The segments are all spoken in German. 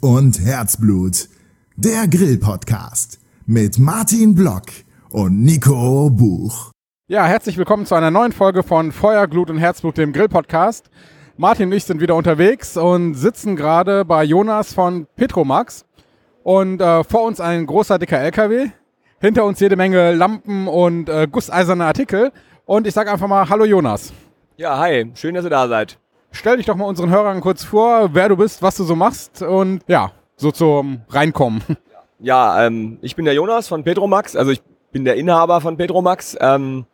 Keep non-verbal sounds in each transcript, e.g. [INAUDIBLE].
Und Herzblut. Der Grill-Podcast mit Martin Block und Nico Buch. Ja, herzlich willkommen zu einer neuen Folge von Feuer, Glut und Herzblut, dem Grill-Podcast. Martin und ich sind wieder unterwegs und sitzen gerade bei Jonas von Petromax. Und äh, vor uns ein großer, dicker LKW. Hinter uns jede Menge Lampen und äh, gusseiserne Artikel. Und ich sage einfach mal Hallo Jonas. Ja, hi, schön, dass ihr da seid. Stell dich doch mal unseren Hörern kurz vor, wer du bist, was du so machst und ja, so zum Reinkommen. Ja, ähm, ich bin der Jonas von Petromax, also ich bin der Inhaber von Petromax. Ähm,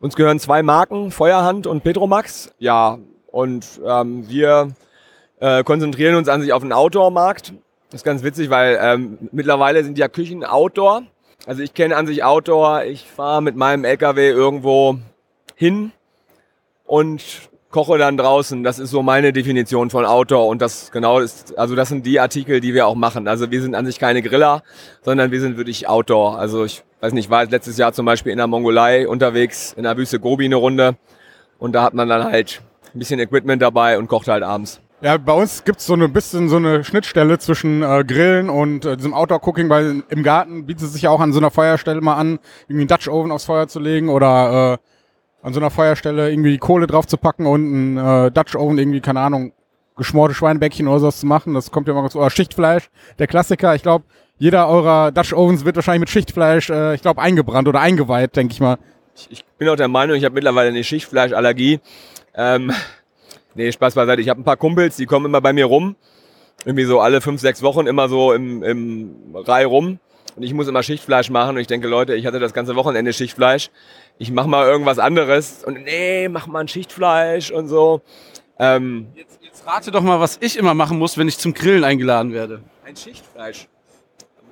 uns gehören zwei Marken, Feuerhand und Petromax. Ja, und ähm, wir äh, konzentrieren uns an sich auf den Outdoor-Markt. Das ist ganz witzig, weil ähm, mittlerweile sind ja Küchen Outdoor. Also ich kenne an sich Outdoor, ich fahre mit meinem LKW irgendwo hin und koche dann draußen. Das ist so meine Definition von Outdoor und das genau ist, also das sind die Artikel, die wir auch machen. Also wir sind an sich keine Griller, sondern wir sind wirklich Outdoor. Also ich weiß nicht, war letztes Jahr zum Beispiel in der Mongolei unterwegs, in der Wüste Gobi eine Runde und da hat man dann halt ein bisschen Equipment dabei und kocht halt abends. Ja, bei uns gibt es so ein bisschen so eine Schnittstelle zwischen äh, Grillen und äh, diesem Outdoor-Cooking, weil im Garten bietet es sich ja auch an so einer Feuerstelle mal an, irgendwie einen Dutch Oven aufs Feuer zu legen oder äh, an so einer Feuerstelle irgendwie die Kohle drauf zu packen und ein äh, Dutch Oven irgendwie, keine Ahnung, geschmorte Schweinebäckchen oder sowas zu machen. Das kommt ja immer ganz, oder Schichtfleisch, der Klassiker. Ich glaube, jeder eurer Dutch Ovens wird wahrscheinlich mit Schichtfleisch, äh, ich glaube, eingebrannt oder eingeweiht, denke ich mal. Ich, ich, bin auch der Meinung, ich habe mittlerweile eine Schichtfleischallergie. Ähm, nee, Spaß beiseite. Ich habe ein paar Kumpels, die kommen immer bei mir rum. Irgendwie so alle fünf, sechs Wochen immer so im, im Reihe rum. Und ich muss immer Schichtfleisch machen. Und ich denke, Leute, ich hatte das ganze Wochenende Schichtfleisch ich mach mal irgendwas anderes und nee, mach mal ein Schichtfleisch und so. Ähm, jetzt, jetzt rate doch mal, was ich immer machen muss, wenn ich zum Grillen eingeladen werde. Ein Schichtfleisch.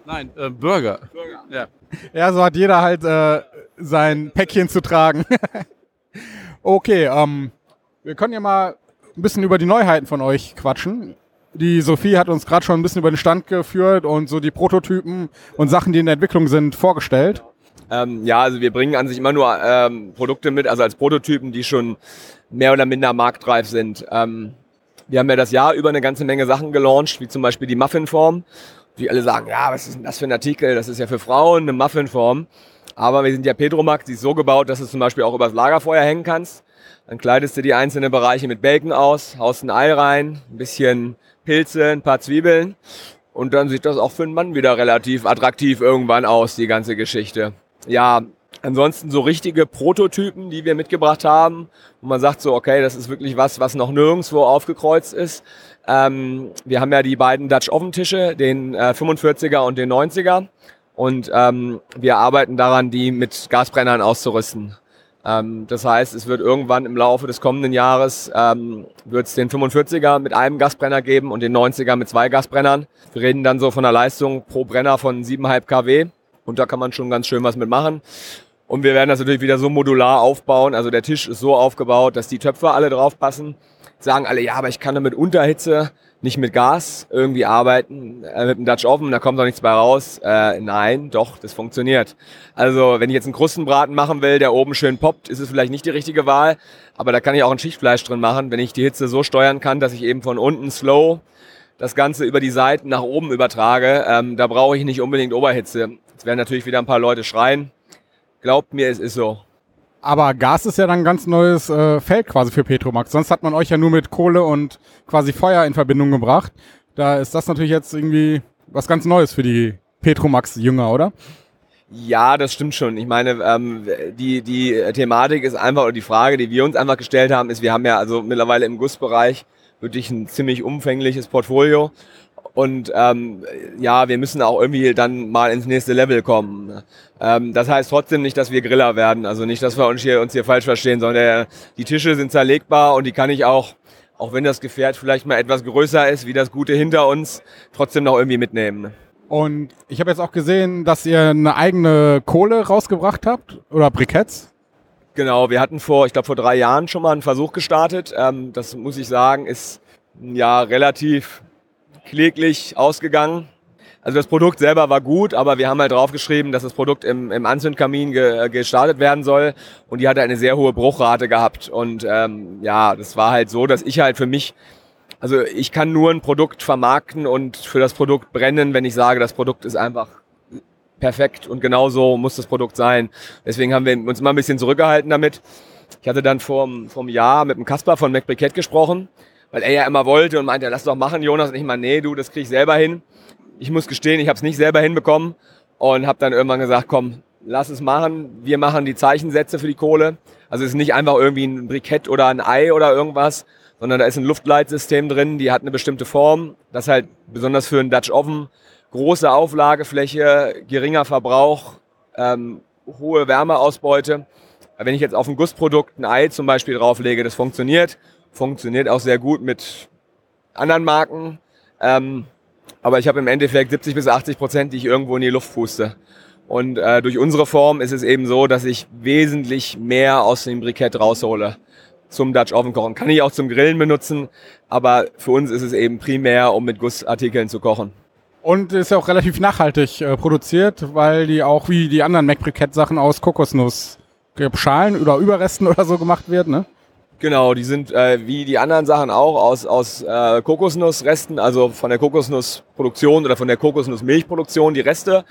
Nein, äh, Burger. Burger. Ja. ja, so hat jeder halt äh, sein Päckchen zu tragen. [LAUGHS] okay, ähm, wir können ja mal ein bisschen über die Neuheiten von euch quatschen. Die Sophie hat uns gerade schon ein bisschen über den Stand geführt und so die Prototypen und Sachen, die in der Entwicklung sind, vorgestellt. Ähm, ja, also wir bringen an sich immer nur ähm, Produkte mit, also als Prototypen, die schon mehr oder minder marktreif sind. Ähm, wir haben ja das Jahr über eine ganze Menge Sachen gelauncht, wie zum Beispiel die Muffinform. Wie alle sagen, ja, was ist denn das für ein Artikel? Das ist ja für Frauen eine Muffinform. Aber wir sind ja Petromax, die ist so gebaut, dass du zum Beispiel auch übers Lagerfeuer hängen kannst. Dann kleidest du die einzelnen Bereiche mit Bacon aus, haust ein Ei rein, ein bisschen Pilze, ein paar Zwiebeln. Und dann sieht das auch für einen Mann wieder relativ attraktiv irgendwann aus, die ganze Geschichte ja, ansonsten so richtige Prototypen, die wir mitgebracht haben, wo man sagt so, okay, das ist wirklich was, was noch nirgendwo aufgekreuzt ist. Ähm, wir haben ja die beiden Dutch Oven Tische, den äh, 45er und den 90er. Und ähm, wir arbeiten daran, die mit Gasbrennern auszurüsten. Ähm, das heißt, es wird irgendwann im Laufe des kommenden Jahres ähm, wird es den 45er mit einem Gasbrenner geben und den 90er mit zwei Gasbrennern. Wir reden dann so von einer Leistung pro Brenner von 7,5 kW. Und da kann man schon ganz schön was mitmachen. Und wir werden das natürlich wieder so modular aufbauen. Also der Tisch ist so aufgebaut, dass die Töpfe alle drauf passen. Sagen alle, ja, aber ich kann damit Unterhitze, nicht mit Gas irgendwie arbeiten, äh, mit dem Dutch Oven, da kommt doch nichts bei raus. Äh, nein, doch, das funktioniert. Also wenn ich jetzt einen Krustenbraten machen will, der oben schön poppt, ist es vielleicht nicht die richtige Wahl. Aber da kann ich auch ein Schichtfleisch drin machen, wenn ich die Hitze so steuern kann, dass ich eben von unten slow das Ganze über die Seiten nach oben übertrage. Ähm, da brauche ich nicht unbedingt Oberhitze. Jetzt werden natürlich wieder ein paar Leute schreien. Glaubt mir, es ist so. Aber Gas ist ja dann ein ganz neues äh, Feld quasi für Petromax. Sonst hat man euch ja nur mit Kohle und quasi Feuer in Verbindung gebracht. Da ist das natürlich jetzt irgendwie was ganz Neues für die Petromax-Jünger, oder? Ja, das stimmt schon. Ich meine, ähm, die, die Thematik ist einfach, oder die Frage, die wir uns einfach gestellt haben, ist, wir haben ja also mittlerweile im Gussbereich wirklich ein ziemlich umfängliches Portfolio. Und ähm, ja, wir müssen auch irgendwie dann mal ins nächste Level kommen. Ähm, das heißt trotzdem nicht, dass wir Griller werden. Also nicht, dass wir uns hier, uns hier falsch verstehen, sondern die Tische sind zerlegbar und die kann ich auch, auch wenn das Gefährt vielleicht mal etwas größer ist, wie das Gute hinter uns, trotzdem noch irgendwie mitnehmen. Und ich habe jetzt auch gesehen, dass ihr eine eigene Kohle rausgebracht habt oder Briketts. Genau, wir hatten vor, ich glaube vor drei Jahren schon mal einen Versuch gestartet. Ähm, das muss ich sagen, ist ja relativ kläglich ausgegangen. Also das Produkt selber war gut, aber wir haben halt draufgeschrieben, dass das Produkt im, im Anzündkamin ge, gestartet werden soll und die hatte eine sehr hohe Bruchrate gehabt. Und ähm, ja, das war halt so, dass ich halt für mich also ich kann nur ein Produkt vermarkten und für das Produkt brennen, wenn ich sage, das Produkt ist einfach perfekt und genau so muss das Produkt sein. Deswegen haben wir uns immer ein bisschen zurückgehalten damit. Ich hatte dann vor, vor einem Jahr mit dem Kasper von MacBriquette gesprochen, weil er ja immer wollte und meinte, lass doch machen, Jonas. Und ich mal, nee, du, das krieg ich selber hin. Ich muss gestehen, ich habe es nicht selber hinbekommen und habe dann irgendwann gesagt, komm, lass es machen. Wir machen die Zeichensätze für die Kohle. Also es ist nicht einfach irgendwie ein Brikett oder ein Ei oder irgendwas, sondern da ist ein Luftleitsystem drin, die hat eine bestimmte Form. Das halt besonders für einen Dutch Oven große Auflagefläche, geringer Verbrauch, ähm, hohe Wärmeausbeute. Wenn ich jetzt auf ein Gussprodukt ein Ei zum Beispiel drauflege, das funktioniert. Funktioniert auch sehr gut mit anderen Marken. Ähm, aber ich habe im Endeffekt 70 bis 80 Prozent, die ich irgendwo in die Luft puste. Und äh, durch unsere Form ist es eben so, dass ich wesentlich mehr aus dem Brikett raushole zum Dutch Oven kochen. Kann ich auch zum Grillen benutzen, aber für uns ist es eben primär, um mit Gussartikeln zu kochen. Und ist ja auch relativ nachhaltig äh, produziert, weil die auch wie die anderen Mac Brikett Sachen aus Kokosnuss Schalen oder Überresten [LAUGHS] oder so gemacht wird, ne? Genau, die sind äh, wie die anderen Sachen auch aus, aus äh, Kokosnussresten, also von der Kokosnussproduktion oder von der Kokosnussmilchproduktion, die Reste.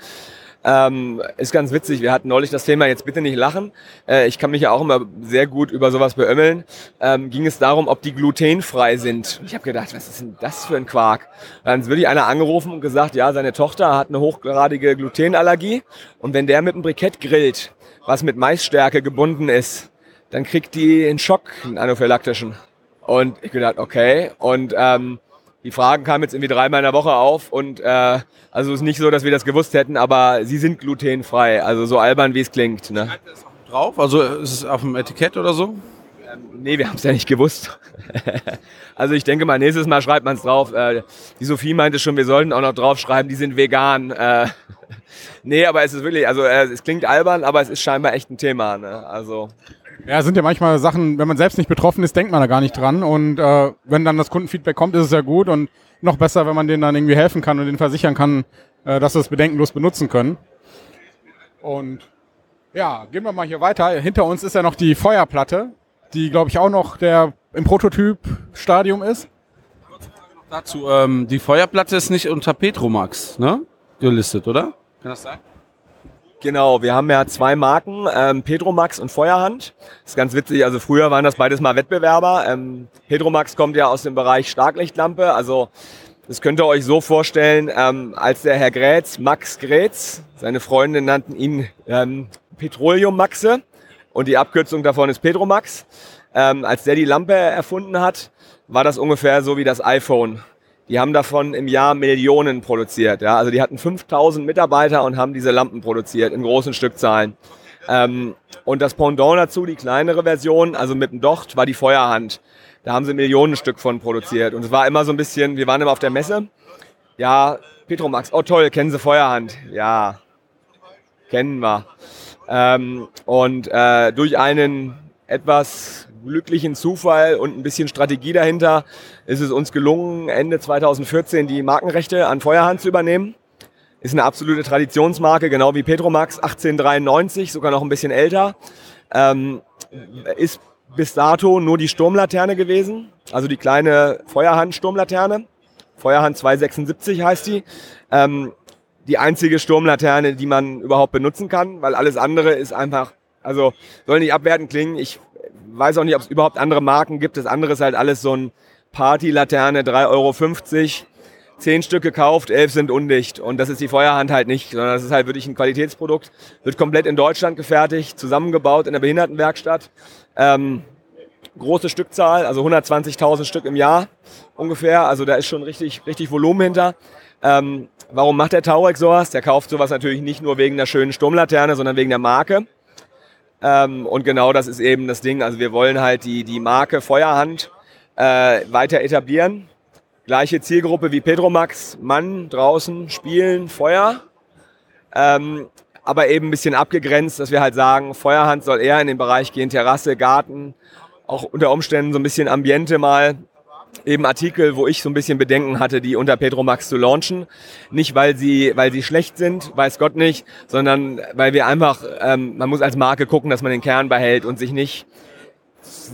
Ähm, ist ganz witzig, wir hatten neulich das Thema, jetzt bitte nicht lachen. Äh, ich kann mich ja auch immer sehr gut über sowas beömmeln. Ähm, ging es darum, ob die glutenfrei sind. Ich habe gedacht, was ist denn das für ein Quark? Dann ist wirklich einer angerufen und gesagt, ja, seine Tochter hat eine hochgradige Glutenallergie und wenn der mit einem Brikett grillt, was mit Maisstärke gebunden ist, dann kriegt die einen Schock, einen anaphylaktischen. Und ich gedacht, okay. Und ähm, die Fragen kamen jetzt irgendwie dreimal in der Woche auf und äh, also es ist nicht so, dass wir das gewusst hätten, aber sie sind glutenfrei, also so albern wie es klingt. Ne? Drauf? Also ist es auf dem Etikett oder so? Ähm, nee, wir haben es ja nicht gewusst. [LAUGHS] also ich denke mal, nächstes Mal schreibt man es drauf. Äh, die Sophie meinte schon, wir sollten auch noch draufschreiben, die sind vegan. Äh, [LAUGHS] nee, aber es ist wirklich, also äh, es klingt albern, aber es ist scheinbar echt ein Thema. Ne? Also ja, sind ja manchmal Sachen, wenn man selbst nicht betroffen ist, denkt man da gar nicht dran. Und äh, wenn dann das Kundenfeedback kommt, ist es ja gut und noch besser, wenn man denen dann irgendwie helfen kann und denen versichern kann, äh, dass sie es bedenkenlos benutzen können. Und ja, gehen wir mal hier weiter. Hinter uns ist ja noch die Feuerplatte, die, glaube ich, auch noch der im Prototyp-Stadium ist. Dazu, ähm, die Feuerplatte ist nicht unter Petromax ne? gelistet, oder? Kann das sein? Genau, wir haben ja zwei Marken, ähm, Pedromax und Feuerhand. Das ist ganz witzig, also früher waren das beides mal Wettbewerber. Ähm, Pedromax kommt ja aus dem Bereich Starklichtlampe, also das könnt ihr euch so vorstellen, ähm, als der Herr Grätz, Max Grätz, seine Freunde nannten ihn ähm, Petroleum Maxe und die Abkürzung davon ist Pedromax. Ähm, als der die Lampe erfunden hat, war das ungefähr so wie das iPhone. Die haben davon im Jahr Millionen produziert. Ja? Also die hatten 5000 Mitarbeiter und haben diese Lampen produziert in großen Stückzahlen. Ähm, und das Pendant dazu, die kleinere Version, also mit dem Docht, war die Feuerhand. Da haben sie Millionen Stück von produziert. Und es war immer so ein bisschen, wir waren immer auf der Messe. Ja, Petromax, oh toll, kennen Sie Feuerhand? Ja, kennen wir. Ähm, und äh, durch einen etwas glücklichen Zufall und ein bisschen Strategie dahinter ist es uns gelungen, Ende 2014 die Markenrechte an Feuerhand zu übernehmen. Ist eine absolute Traditionsmarke, genau wie Petromax, 1893, sogar noch ein bisschen älter. Ähm, ist bis dato nur die Sturmlaterne gewesen, also die kleine Feuerhand-Sturmlaterne. Feuerhand 276 heißt die. Ähm, die einzige Sturmlaterne, die man überhaupt benutzen kann, weil alles andere ist einfach, also soll nicht abwertend klingen. Ich weiß auch nicht, ob es überhaupt andere Marken gibt. Das andere ist halt alles so ein Party-Laterne, 3,50 Euro. Zehn Stück gekauft, elf sind undicht. Und das ist die Feuerhand halt nicht, sondern das ist halt wirklich ein Qualitätsprodukt. Wird komplett in Deutschland gefertigt, zusammengebaut in der Behindertenwerkstatt. Ähm, große Stückzahl, also 120.000 Stück im Jahr ungefähr. Also da ist schon richtig, richtig Volumen hinter. Ähm, warum macht der Taurex sowas? Der kauft sowas natürlich nicht nur wegen der schönen Sturmlaterne, sondern wegen der Marke. Ähm, und genau das ist eben das Ding. Also wir wollen halt die, die Marke Feuerhand äh, weiter etablieren. Gleiche Zielgruppe wie Pedromax, Mann draußen, spielen, Feuer. Ähm, aber eben ein bisschen abgegrenzt, dass wir halt sagen, Feuerhand soll eher in den Bereich gehen, Terrasse, Garten, auch unter Umständen so ein bisschen Ambiente mal eben Artikel, wo ich so ein bisschen Bedenken hatte, die unter Petromax zu launchen. Nicht, weil sie, weil sie schlecht sind, weiß Gott nicht, sondern weil wir einfach, ähm, man muss als Marke gucken, dass man den Kern behält und sich nicht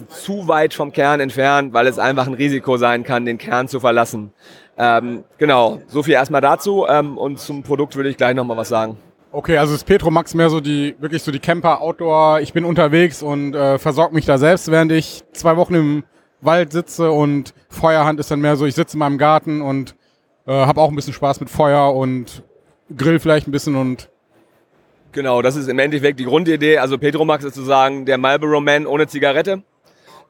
zu weit vom Kern entfernt, weil es einfach ein Risiko sein kann, den Kern zu verlassen. Ähm, genau, so viel erstmal dazu ähm, und zum Produkt würde ich gleich nochmal was sagen. Okay, also ist Petromax mehr so die, wirklich so die Camper, Outdoor, ich bin unterwegs und äh, versorge mich da selbst, während ich zwei Wochen im Wald sitze und Feuerhand ist dann mehr so, ich sitze in meinem Garten und äh, habe auch ein bisschen Spaß mit Feuer und grill vielleicht ein bisschen und Genau, das ist im Endeffekt die Grundidee. Also Petromax ist sozusagen der Marlboro Man ohne Zigarette.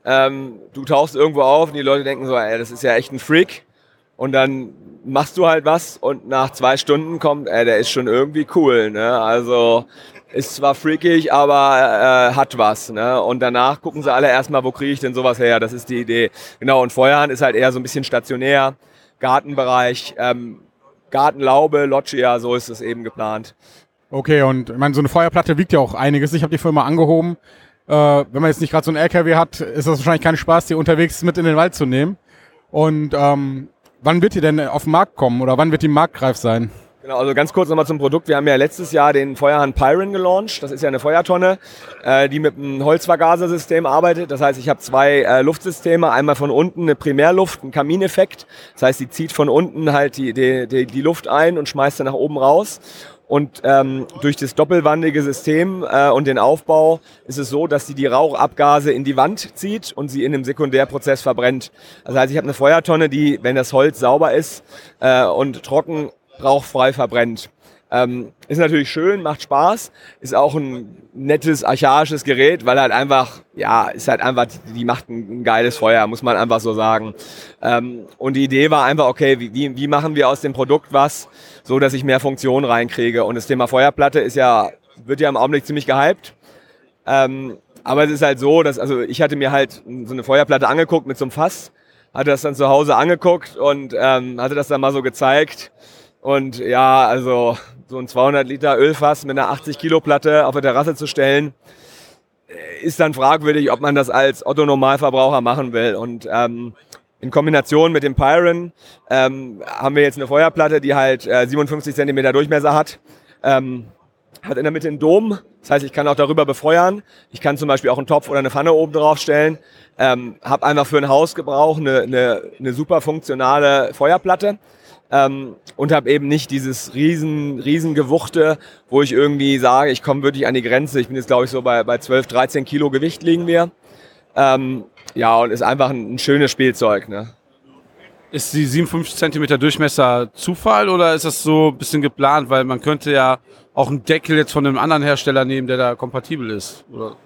Ähm, du tauchst irgendwo auf und die Leute denken so, ey, das ist ja echt ein Freak. Und dann machst du halt was und nach zwei Stunden kommt, ey, der ist schon irgendwie cool. Ne? Also ist zwar freakig, aber äh, hat was. Ne? Und danach gucken sie alle erstmal, wo kriege ich denn sowas her? Das ist die Idee. Genau, und Feuerhand ist halt eher so ein bisschen stationär, Gartenbereich, ähm, Gartenlaube, Loggia, so ist es eben geplant. Okay, und ich meine, so eine Feuerplatte wiegt ja auch einiges. Ich habe die Firma angehoben. Äh, wenn man jetzt nicht gerade so einen LKW hat, ist das wahrscheinlich kein Spaß, die unterwegs mit in den Wald zu nehmen. Und ähm, wann wird die denn auf den Markt kommen oder wann wird die marktreif sein? Genau, also ganz kurz nochmal zum Produkt. Wir haben ja letztes Jahr den Feuerhand Pyron gelauncht. Das ist ja eine Feuertonne, äh, die mit einem Holzvergasersystem arbeitet. Das heißt, ich habe zwei äh, Luftsysteme. Einmal von unten eine Primärluft, ein Kamineffekt. Das heißt, die zieht von unten halt die, die, die, die Luft ein und schmeißt sie nach oben raus. Und ähm, durch das doppelwandige System äh, und den Aufbau ist es so, dass sie die Rauchabgase in die Wand zieht und sie in dem Sekundärprozess verbrennt. Das heißt, ich habe eine Feuertonne, die, wenn das Holz sauber ist äh, und trocken, rauchfrei verbrennt. Ähm, ist natürlich schön, macht Spaß, ist auch ein nettes, archaisches Gerät, weil halt einfach, ja, ist halt einfach, die macht ein, ein geiles Feuer, muss man einfach so sagen. Ähm, und die Idee war einfach, okay, wie, wie machen wir aus dem Produkt was, so dass ich mehr Funktion reinkriege. Und das Thema Feuerplatte ist ja, wird ja im Augenblick ziemlich gehypt. Ähm, aber es ist halt so, dass, also ich hatte mir halt so eine Feuerplatte angeguckt mit so einem Fass, hatte das dann zu Hause angeguckt und ähm, hatte das dann mal so gezeigt. Und ja, also so ein 200 Liter Ölfass mit einer 80 Kilo Platte auf der Terrasse zu stellen, äh, ist dann fragwürdig, ob man das als Otto-Normalverbraucher machen will. Und ähm, in Kombination mit dem Pyron ähm, haben wir jetzt eine Feuerplatte, die halt äh, 57 Zentimeter Durchmesser hat. Ähm, hat in der Mitte einen Dom, das heißt, ich kann auch darüber befeuern. Ich kann zum Beispiel auch einen Topf oder eine Pfanne oben drauf stellen. Ähm, habe einfach für ein Hausgebrauch eine, eine, eine super funktionale Feuerplatte ähm, und habe eben nicht dieses riesen, riesen Gewuchte, wo ich irgendwie sage, ich komme wirklich an die Grenze. Ich bin jetzt, glaube ich, so bei, bei 12, 13 Kilo Gewicht liegen wir. Ähm, ja, und ist einfach ein, ein schönes Spielzeug. Ne? Ist die 57 Zentimeter Durchmesser Zufall oder ist das so ein bisschen geplant? Weil man könnte ja auch einen Deckel jetzt von einem anderen Hersteller nehmen, der da kompatibel ist. Oder?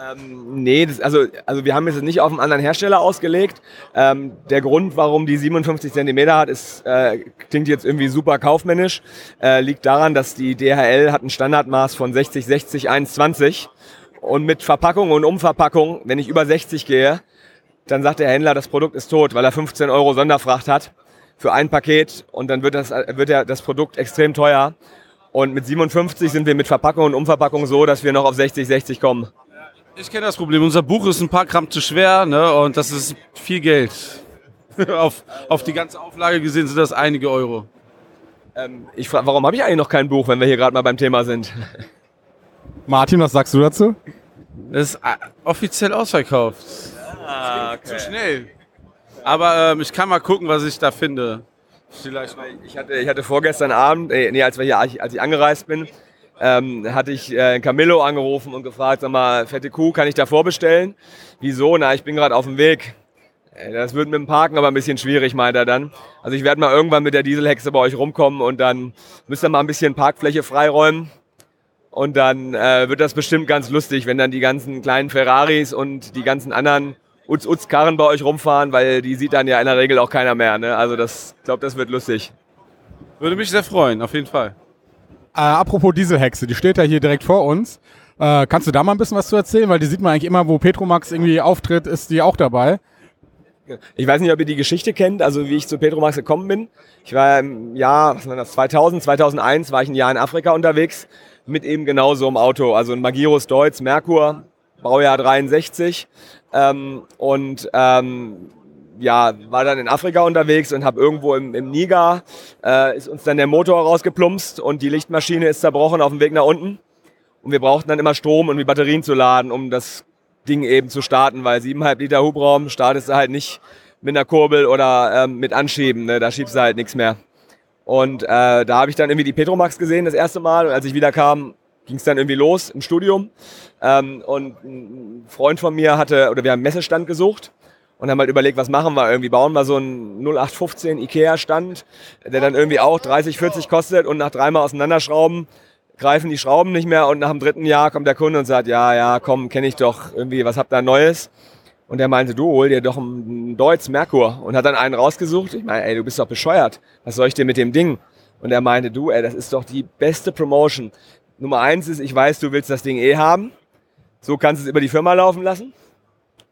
Ähm, nee, das, also, also wir haben es nicht auf einen anderen Hersteller ausgelegt. Ähm, der Grund, warum die 57 Zentimeter hat, ist, äh, klingt jetzt irgendwie super kaufmännisch, äh, liegt daran, dass die DHL hat ein Standardmaß von 60, 60, 1,20 und mit Verpackung und Umverpackung, wenn ich über 60 gehe, dann sagt der Händler, das Produkt ist tot, weil er 15 Euro Sonderfracht hat für ein Paket und dann wird das, wird der, das Produkt extrem teuer. Und mit 57 sind wir mit Verpackung und Umverpackung so, dass wir noch auf 60, 60 kommen. Ich kenne das Problem. Unser Buch ist ein paar Gramm zu schwer ne? und das ist viel Geld. [LAUGHS] auf, auf die ganze Auflage gesehen sind das einige Euro. Ähm, ich frage, warum habe ich eigentlich noch kein Buch, wenn wir hier gerade mal beim Thema sind? [LAUGHS] Martin, was sagst du dazu? Das ist äh, offiziell ausverkauft. Ah, Zu schnell. Aber ähm, ich kann mal gucken, was ich da finde. Vielleicht Ich hatte, ich hatte vorgestern Abend, äh, nee, als, wir hier, als ich angereist bin, ähm, hatte ich äh, Camillo angerufen und gefragt, sag mal, fette Kuh, kann ich da vorbestellen? Wieso? Na, ich bin gerade auf dem Weg. Äh, Das wird mit dem Parken aber ein bisschen schwierig, meint er dann. Also ich werde mal irgendwann mit der Dieselhexe bei euch rumkommen und dann müsst ihr mal ein bisschen Parkfläche freiräumen. Und dann äh, wird das bestimmt ganz lustig, wenn dann die ganzen kleinen Ferraris und die ganzen anderen Utz-Utz-Karren bei euch rumfahren, weil die sieht dann ja in der Regel auch keiner mehr. Ne? Also das, ich glaube, das wird lustig. Würde mich sehr freuen, auf jeden Fall. Äh, apropos Dieselhexe, die steht ja hier direkt vor uns. Äh, kannst du da mal ein bisschen was zu erzählen? Weil die sieht man eigentlich immer, wo Petromax irgendwie auftritt, ist die auch dabei. Ich weiß nicht, ob ihr die Geschichte kennt, also wie ich zu Petromax gekommen bin. Ich war im Jahr was war das, 2000, 2001 war ich ein Jahr in Afrika unterwegs mit eben genau so einem Auto, also ein Magirus Deutz Merkur, Baujahr 63 ähm, und ähm, ja, war dann in Afrika unterwegs und habe irgendwo im, im Niger, äh, ist uns dann der Motor rausgeplumpst und die Lichtmaschine ist zerbrochen auf dem Weg nach unten. Und wir brauchten dann immer Strom, um die Batterien zu laden, um das Ding eben zu starten, weil 7,5 Liter Hubraum startest du halt nicht mit einer Kurbel oder ähm, mit Anschieben, ne? da schiebst du halt nichts mehr. Und äh, da habe ich dann irgendwie die Petromax gesehen das erste Mal und als ich wieder kam, ging es dann irgendwie los im Studium. Ähm, und ein Freund von mir hatte, oder wir haben einen Messestand gesucht und haben halt überlegt, was machen wir? Irgendwie bauen wir so einen 0815 Ikea-Stand, der dann irgendwie auch 30, 40 kostet und nach dreimal auseinanderschrauben greifen die Schrauben nicht mehr und nach dem dritten Jahr kommt der Kunde und sagt, ja, ja, komm, kenne ich doch irgendwie, was habt ihr Neues? Und er meinte, du hol dir doch einen Deutz Merkur und hat dann einen rausgesucht. Ich meine, ey, du bist doch bescheuert. Was soll ich dir mit dem Ding? Und er meinte, du, ey, das ist doch die beste Promotion. Nummer eins ist, ich weiß, du willst das Ding eh haben. So kannst du es über die Firma laufen lassen.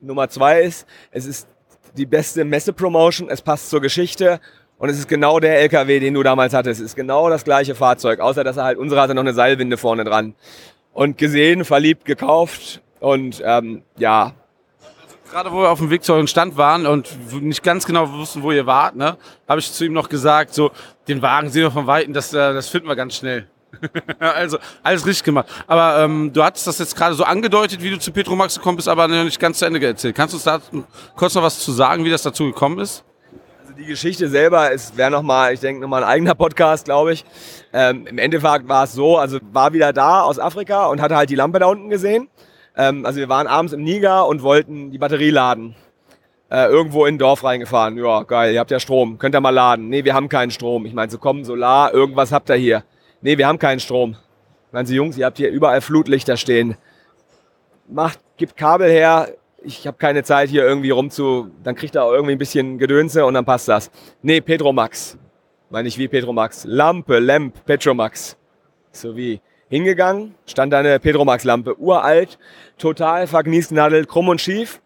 Nummer zwei ist, es ist die beste Messe-Promotion, es passt zur Geschichte und es ist genau der LKW, den du damals hattest. Es ist genau das gleiche Fahrzeug, außer dass er halt, unsere hatte noch eine Seilwinde vorne dran. Und gesehen, verliebt, gekauft und ähm, ja. Gerade wo wir auf dem Weg zu eurem Stand waren und nicht ganz genau wussten, wo ihr wart, ne, habe ich zu ihm noch gesagt, so, den Wagen sehen wir von Weitem, das, äh, das finden wir ganz schnell. [LAUGHS] also alles richtig gemacht. Aber ähm, du hattest das jetzt gerade so angedeutet, wie du zu Petromax gekommen bist, aber noch nicht ganz zu Ende erzählt. Kannst du uns da kurz noch was zu sagen, wie das dazu gekommen ist? Also die Geschichte selber wäre nochmal, ich denke, nochmal ein eigener Podcast, glaube ich. Ähm, Im Endeffekt war es so, also war wieder da aus Afrika und hatte halt die Lampe da unten gesehen. Ähm, also wir waren abends im Niger und wollten die Batterie laden. Äh, irgendwo in ein Dorf reingefahren. Ja, geil, ihr habt ja Strom. Könnt ihr mal laden? Nee, wir haben keinen Strom. Ich meine, so komm, Solar, irgendwas habt ihr hier nee, wir haben keinen Strom. Meinen Sie, Jungs, ihr habt hier überall Flutlichter stehen. Macht, gibt Kabel her. Ich habe keine Zeit hier irgendwie rumzu, dann kriegt er auch irgendwie ein bisschen Gedönse und dann passt das. Nee, Petromax. Meine ich wie Petromax. Lampe, Lamp, Petromax. So wie hingegangen, stand da eine Petromax-Lampe, uralt, total vergniesnadelt, krumm und schief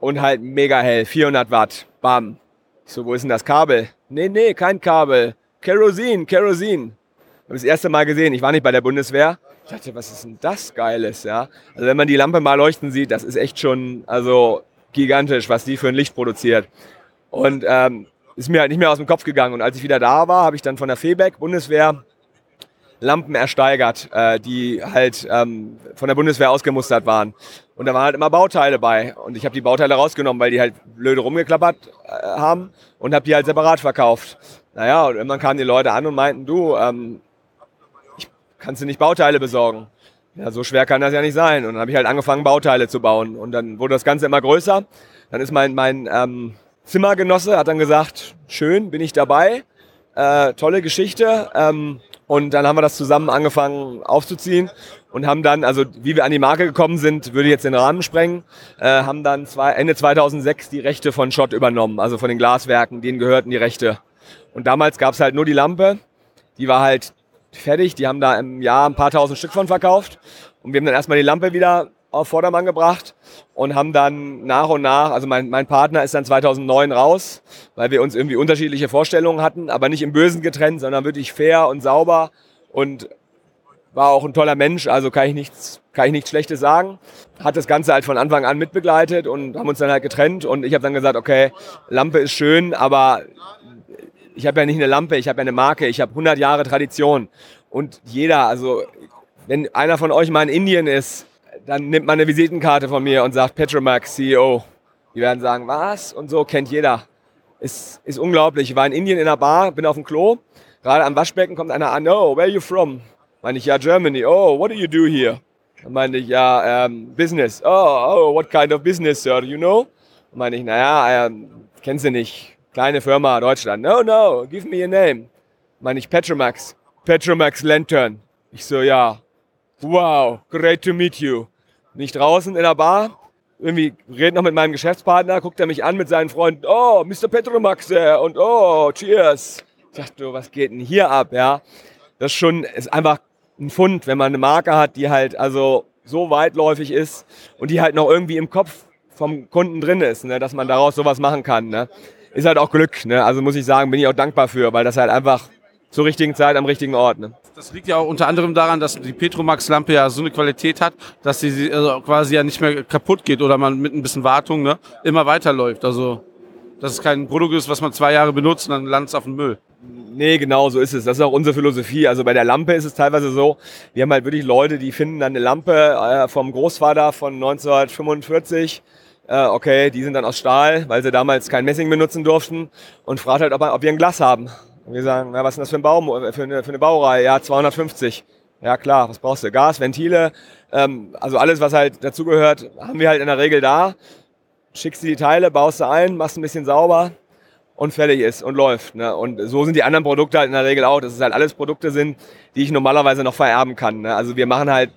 und halt mega hell, 400 Watt, bam. Ich so, wo ist denn das Kabel? Nee, nee, kein Kabel. Kerosin, Kerosin habe das erste Mal gesehen. Ich war nicht bei der Bundeswehr. Ich dachte, was ist denn das Geiles, ja? Also wenn man die Lampe mal leuchten sieht, das ist echt schon, also gigantisch, was die für ein Licht produziert. Und ähm, ist mir halt nicht mehr aus dem Kopf gegangen. Und als ich wieder da war, habe ich dann von der Febeck Bundeswehr Lampen ersteigert, äh, die halt ähm, von der Bundeswehr ausgemustert waren. Und da waren halt immer Bauteile bei. Und ich habe die Bauteile rausgenommen, weil die halt blöde rumgeklappert äh, haben und habe die halt separat verkauft. Naja, und irgendwann kamen die Leute an und meinten, du, ähm, kannst du nicht Bauteile besorgen? Ja, so schwer kann das ja nicht sein. Und dann habe ich halt angefangen, Bauteile zu bauen. Und dann wurde das Ganze immer größer. Dann ist mein, mein ähm, Zimmergenosse, hat dann gesagt, schön, bin ich dabei. Äh, tolle Geschichte. Ähm, und dann haben wir das zusammen angefangen aufzuziehen und haben dann, also wie wir an die Marke gekommen sind, würde jetzt den Rahmen sprengen, äh, haben dann zwei, Ende 2006 die Rechte von Schott übernommen, also von den Glaswerken, denen gehörten die Rechte. Und damals gab es halt nur die Lampe, die war halt fertig. Die haben da im Jahr ein paar tausend Stück von verkauft. Und wir haben dann erstmal die Lampe wieder auf Vordermann gebracht und haben dann nach und nach, also mein, mein Partner ist dann 2009 raus, weil wir uns irgendwie unterschiedliche Vorstellungen hatten, aber nicht im Bösen getrennt, sondern wirklich fair und sauber und war auch ein toller Mensch, also kann ich nichts, kann ich nichts Schlechtes sagen. Hat das Ganze halt von Anfang an mitbegleitet und haben uns dann halt getrennt und ich habe dann gesagt, okay, Lampe ist schön, aber ich habe ja nicht eine Lampe, ich habe ja eine Marke, ich habe 100 Jahre Tradition. Und jeder, also wenn einer von euch mal in Indien ist, dann nimmt man eine Visitenkarte von mir und sagt Petromax CEO. Die werden sagen, was? Und so kennt jeder. Ist, ist unglaublich. Ich war in Indien in einer Bar, bin auf dem Klo. Gerade am Waschbecken kommt einer an, oh, where are you from? Meine ich, ja, Germany. Oh, what do you do here? Dann meinte ich, ja, um, Business. Oh, oh, what kind of business, sir, you know? Dann meine ich, naja, ähm, kennst du nicht. Kleine Firma, Deutschland. No, no, give me a name. Meine ich Petromax. Petromax Lantern. Ich so, ja. Wow, great to meet you. Nicht draußen in der Bar. Irgendwie red noch mit meinem Geschäftspartner, guckt er mich an mit seinen Freunden. Oh, Mr. Petromax äh, und oh, cheers. Ich dachte, was geht denn hier ab, ja? Das ist schon, ist einfach ein Fund, wenn man eine Marke hat, die halt also so weitläufig ist und die halt noch irgendwie im Kopf vom Kunden drin ist, ne, dass man daraus sowas machen kann. Ne ist halt auch Glück. Ne? Also muss ich sagen, bin ich auch dankbar für, weil das halt einfach zur richtigen Zeit am richtigen Ort. Ne? Das liegt ja auch unter anderem daran, dass die Petromax-Lampe ja so eine Qualität hat, dass sie also quasi ja nicht mehr kaputt geht oder man mit ein bisschen Wartung ne, immer weiterläuft. Also dass es kein Produkt ist, was man zwei Jahre benutzt und dann landet es auf dem Müll. Nee, genau, so ist es. Das ist auch unsere Philosophie. Also bei der Lampe ist es teilweise so, wir haben halt wirklich Leute, die finden dann eine Lampe äh, vom Großvater von 1945. Äh, okay, die sind dann aus Stahl, weil sie damals kein Messing benutzen durften und fragt halt, ob, ob wir ein Glas haben. Und wir sagen, na, was ist denn das für, ein Baum, für, eine, für eine Baureihe? Ja, 250. Ja klar, was brauchst du? Gas, Ventile, ähm, also alles, was halt dazugehört, haben wir halt in der Regel da. Schickst du die Teile, baust du ein, machst ein bisschen sauber und fertig ist und läuft. Ne? Und so sind die anderen Produkte halt in der Regel auch, dass es halt alles Produkte sind, die ich normalerweise noch vererben kann. Ne? Also wir machen halt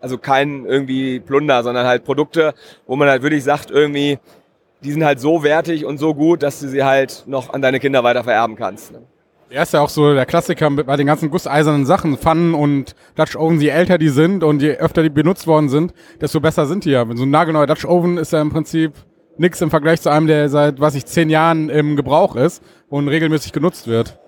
also kein irgendwie Plunder, sondern halt Produkte, wo man halt wirklich sagt, irgendwie, die sind halt so wertig und so gut, dass du sie halt noch an deine Kinder weiter vererben kannst. Ne? Er ist ja auch so der Klassiker bei den ganzen gusseisernen Sachen, Pfannen und Dutch Oven, je älter die sind und je öfter die benutzt worden sind, desto besser sind die ja. So ein nagelneuer Dutch Oven ist ja im Prinzip nichts im Vergleich zu einem, der seit, was ich, zehn Jahren im Gebrauch ist und regelmäßig genutzt wird.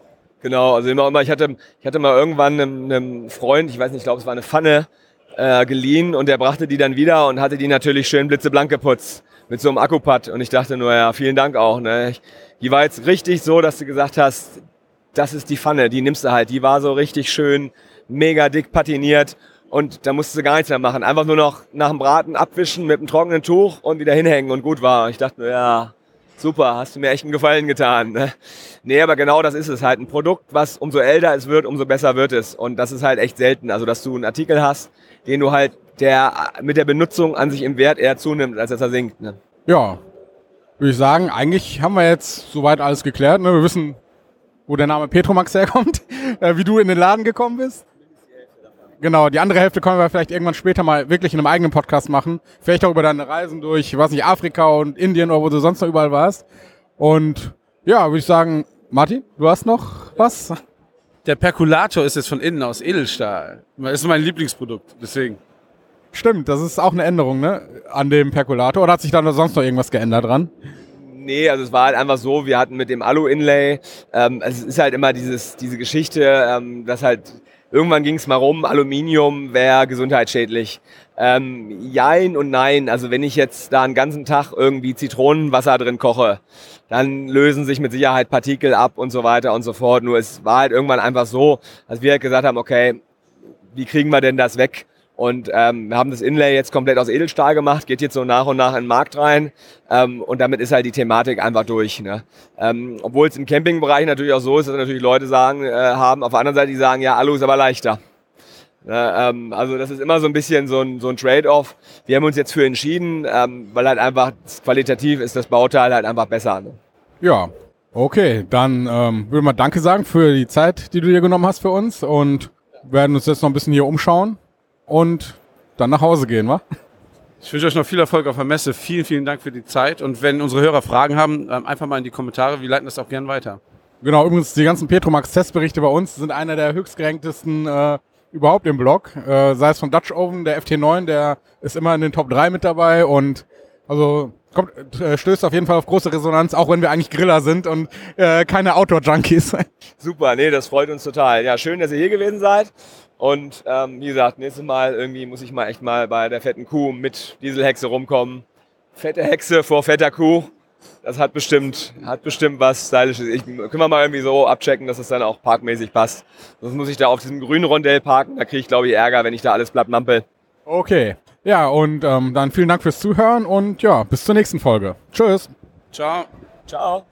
Genau, also immer, immer ich hatte, ich hatte mal irgendwann einem, einem Freund, ich weiß nicht, ich glaube, es war eine Pfanne, äh, geliehen und der brachte die dann wieder und hatte die natürlich schön blitzeblank geputzt mit so einem Akkupad und ich dachte nur, ja, vielen Dank auch. Ne? Die war jetzt richtig so, dass du gesagt hast, das ist die Pfanne, die nimmst du halt. Die war so richtig schön, mega dick patiniert und da musst du gar nichts mehr machen. Einfach nur noch nach dem Braten abwischen mit einem trockenen Tuch und wieder hinhängen und gut war. Ich dachte nur, ja, super, hast du mir echt einen Gefallen getan. Ne? Nee, aber genau das ist es halt. Ein Produkt, was umso älter es wird, umso besser wird es. Und das ist halt echt selten. Also, dass du einen Artikel hast, den du halt der mit der Benutzung an sich im Wert eher zunimmt, als dass er sinkt. Ne? Ja, würde ich sagen, eigentlich haben wir jetzt soweit alles geklärt. Ne? Wir wissen, wo der Name Petromax herkommt, [LAUGHS] äh, wie du in den Laden gekommen bist. Genau, die andere Hälfte können wir vielleicht irgendwann später mal wirklich in einem eigenen Podcast machen. Vielleicht auch über deine Reisen durch, was nicht, Afrika und Indien oder wo du sonst noch überall warst. Und ja, würde ich sagen, Martin, du hast noch was? Der Perkulator ist jetzt von innen aus Edelstahl. Das ist mein Lieblingsprodukt, deswegen. Stimmt, das ist auch eine Änderung, ne? An dem Perkulator. Oder hat sich da sonst noch irgendwas geändert dran? Nee, also es war halt einfach so, wir hatten mit dem Alu-Inlay, ähm, es ist halt immer dieses, diese Geschichte, ähm, dass halt irgendwann ging es mal rum, Aluminium wäre gesundheitsschädlich. Ähm, jein und nein. Also wenn ich jetzt da einen ganzen Tag irgendwie Zitronenwasser drin koche, dann lösen sich mit Sicherheit Partikel ab und so weiter und so fort. Nur es war halt irgendwann einfach so, dass wir halt gesagt haben, okay, wie kriegen wir denn das weg? Und ähm, wir haben das Inlay jetzt komplett aus Edelstahl gemacht, geht jetzt so nach und nach in den Markt rein. Ähm, und damit ist halt die Thematik einfach durch. Ne? Ähm, Obwohl es im Campingbereich natürlich auch so ist, dass natürlich Leute sagen, äh, haben, auf der anderen Seite, die sagen, ja, Alu ist aber leichter. Ne? Ähm, also das ist immer so ein bisschen so ein, so ein Trade-off. Wir haben uns jetzt für entschieden, ähm, weil halt einfach qualitativ ist das Bauteil halt einfach besser. Ne? Ja, okay. Dann ähm, würde mal Danke sagen für die Zeit, die du dir genommen hast für uns und werden uns jetzt noch ein bisschen hier umschauen und dann nach Hause gehen, wa? Ich wünsche euch noch viel Erfolg auf der Messe. Vielen, vielen Dank für die Zeit. Und wenn unsere Hörer Fragen haben, ähm, einfach mal in die Kommentare. Wir leiten das auch gern weiter. Genau, übrigens, die ganzen Petromax-Testberichte bei uns sind einer der höchstgeranktesten äh, überhaupt im Blog. Äh, sei es von Dutch Oven, der FT9, der ist immer in den Top 3 mit dabei und also kommt, äh, stößt auf jeden Fall auf große Resonanz, auch wenn wir eigentlich Griller sind und äh, keine Outdoor-Junkies. Super, nee, das freut uns total. Ja, schön, dass ihr hier gewesen seid. Und ähm, wie gesagt, nächstes Mal irgendwie muss ich mal echt mal bei der fetten Kuh mit Dieselhexe rumkommen. Fette Hexe vor fetter Kuh. Das hat bestimmt, hat bestimmt was Stylisches. Ich können wir mal irgendwie so abchecken, dass es dann auch parkmäßig passt. Sonst muss ich da auf diesem grünen Rondell parken. Da kriege ich, glaube ich, Ärger, wenn ich da alles platt mampel. Okay. Ja, und ähm, dann vielen Dank fürs Zuhören und ja, bis zur nächsten Folge. Tschüss. Ciao. Ciao.